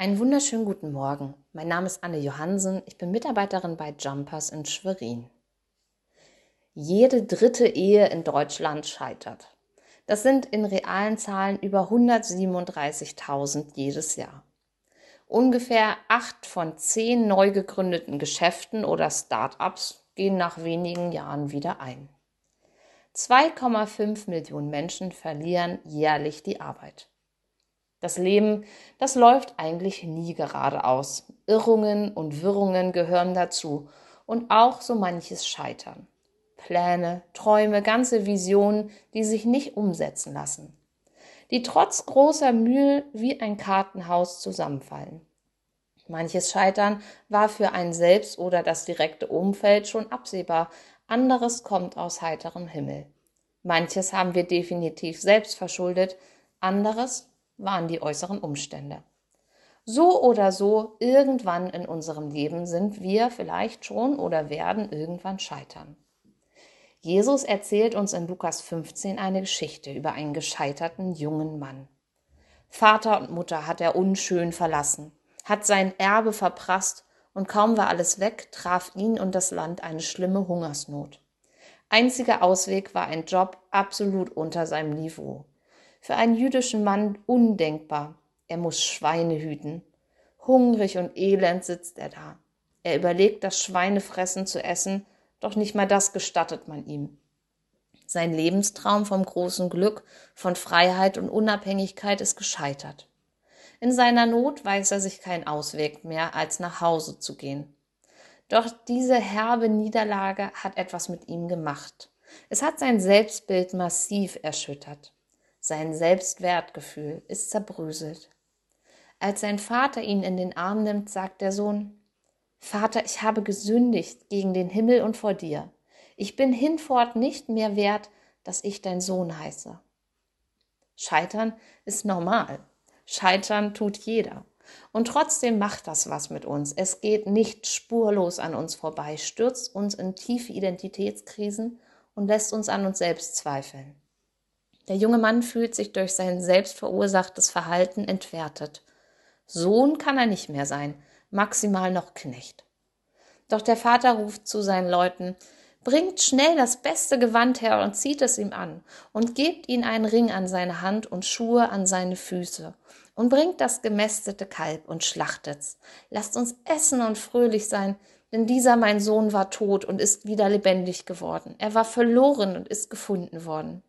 Einen wunderschönen guten Morgen. Mein Name ist Anne Johansen. Ich bin Mitarbeiterin bei Jumpers in Schwerin. Jede dritte Ehe in Deutschland scheitert. Das sind in realen Zahlen über 137.000 jedes Jahr. Ungefähr acht von zehn neu gegründeten Geschäften oder Start-ups gehen nach wenigen Jahren wieder ein. 2,5 Millionen Menschen verlieren jährlich die Arbeit. Das Leben, das läuft eigentlich nie geradeaus. Irrungen und Wirrungen gehören dazu und auch so manches Scheitern. Pläne, Träume, ganze Visionen, die sich nicht umsetzen lassen. Die trotz großer Mühe wie ein Kartenhaus zusammenfallen. Manches Scheitern war für einen selbst oder das direkte Umfeld schon absehbar, anderes kommt aus heiterem Himmel. Manches haben wir definitiv selbst verschuldet, anderes waren die äußeren Umstände. So oder so, irgendwann in unserem Leben sind wir vielleicht schon oder werden irgendwann scheitern. Jesus erzählt uns in Lukas 15 eine Geschichte über einen gescheiterten jungen Mann. Vater und Mutter hat er unschön verlassen, hat sein Erbe verprasst und kaum war alles weg, traf ihn und das Land eine schlimme Hungersnot. Einziger Ausweg war ein Job absolut unter seinem Niveau. Für einen jüdischen Mann undenkbar. Er muss Schweine hüten. Hungrig und elend sitzt er da. Er überlegt, das Schweinefressen zu essen, doch nicht mal das gestattet man ihm. Sein Lebenstraum vom großen Glück, von Freiheit und Unabhängigkeit ist gescheitert. In seiner Not weiß er sich keinen Ausweg mehr, als nach Hause zu gehen. Doch diese herbe Niederlage hat etwas mit ihm gemacht. Es hat sein Selbstbild massiv erschüttert. Sein Selbstwertgefühl ist zerbröselt. Als sein Vater ihn in den Arm nimmt, sagt der Sohn, Vater, ich habe gesündigt gegen den Himmel und vor dir. Ich bin hinfort nicht mehr wert, dass ich dein Sohn heiße. Scheitern ist normal. Scheitern tut jeder. Und trotzdem macht das was mit uns. Es geht nicht spurlos an uns vorbei, stürzt uns in tiefe Identitätskrisen und lässt uns an uns selbst zweifeln. Der junge Mann fühlt sich durch sein selbstverursachtes Verhalten entwertet. Sohn kann er nicht mehr sein, maximal noch Knecht. Doch der Vater ruft zu seinen Leuten, bringt schnell das beste Gewand her und zieht es ihm an und gebt ihn einen Ring an seine Hand und Schuhe an seine Füße und bringt das gemästete Kalb und schlachtet's. Lasst uns essen und fröhlich sein, denn dieser mein Sohn war tot und ist wieder lebendig geworden. Er war verloren und ist gefunden worden.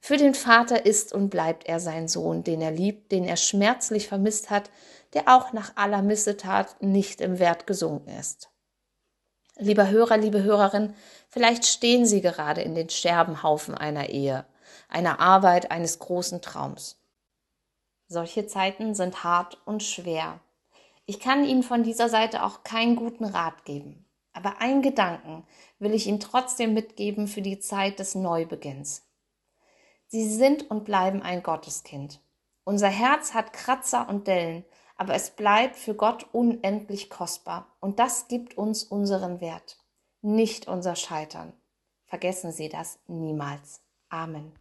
Für den Vater ist und bleibt er sein Sohn, den er liebt, den er schmerzlich vermisst hat, der auch nach aller Missetat nicht im Wert gesunken ist. Lieber Hörer, liebe Hörerin, vielleicht stehen Sie gerade in den Scherbenhaufen einer Ehe, einer Arbeit, eines großen Traums. Solche Zeiten sind hart und schwer. Ich kann Ihnen von dieser Seite auch keinen guten Rat geben. Aber einen Gedanken will ich Ihnen trotzdem mitgeben für die Zeit des Neubeginns. Sie sind und bleiben ein Gotteskind. Unser Herz hat Kratzer und Dellen, aber es bleibt für Gott unendlich kostbar und das gibt uns unseren Wert, nicht unser Scheitern. Vergessen Sie das niemals. Amen.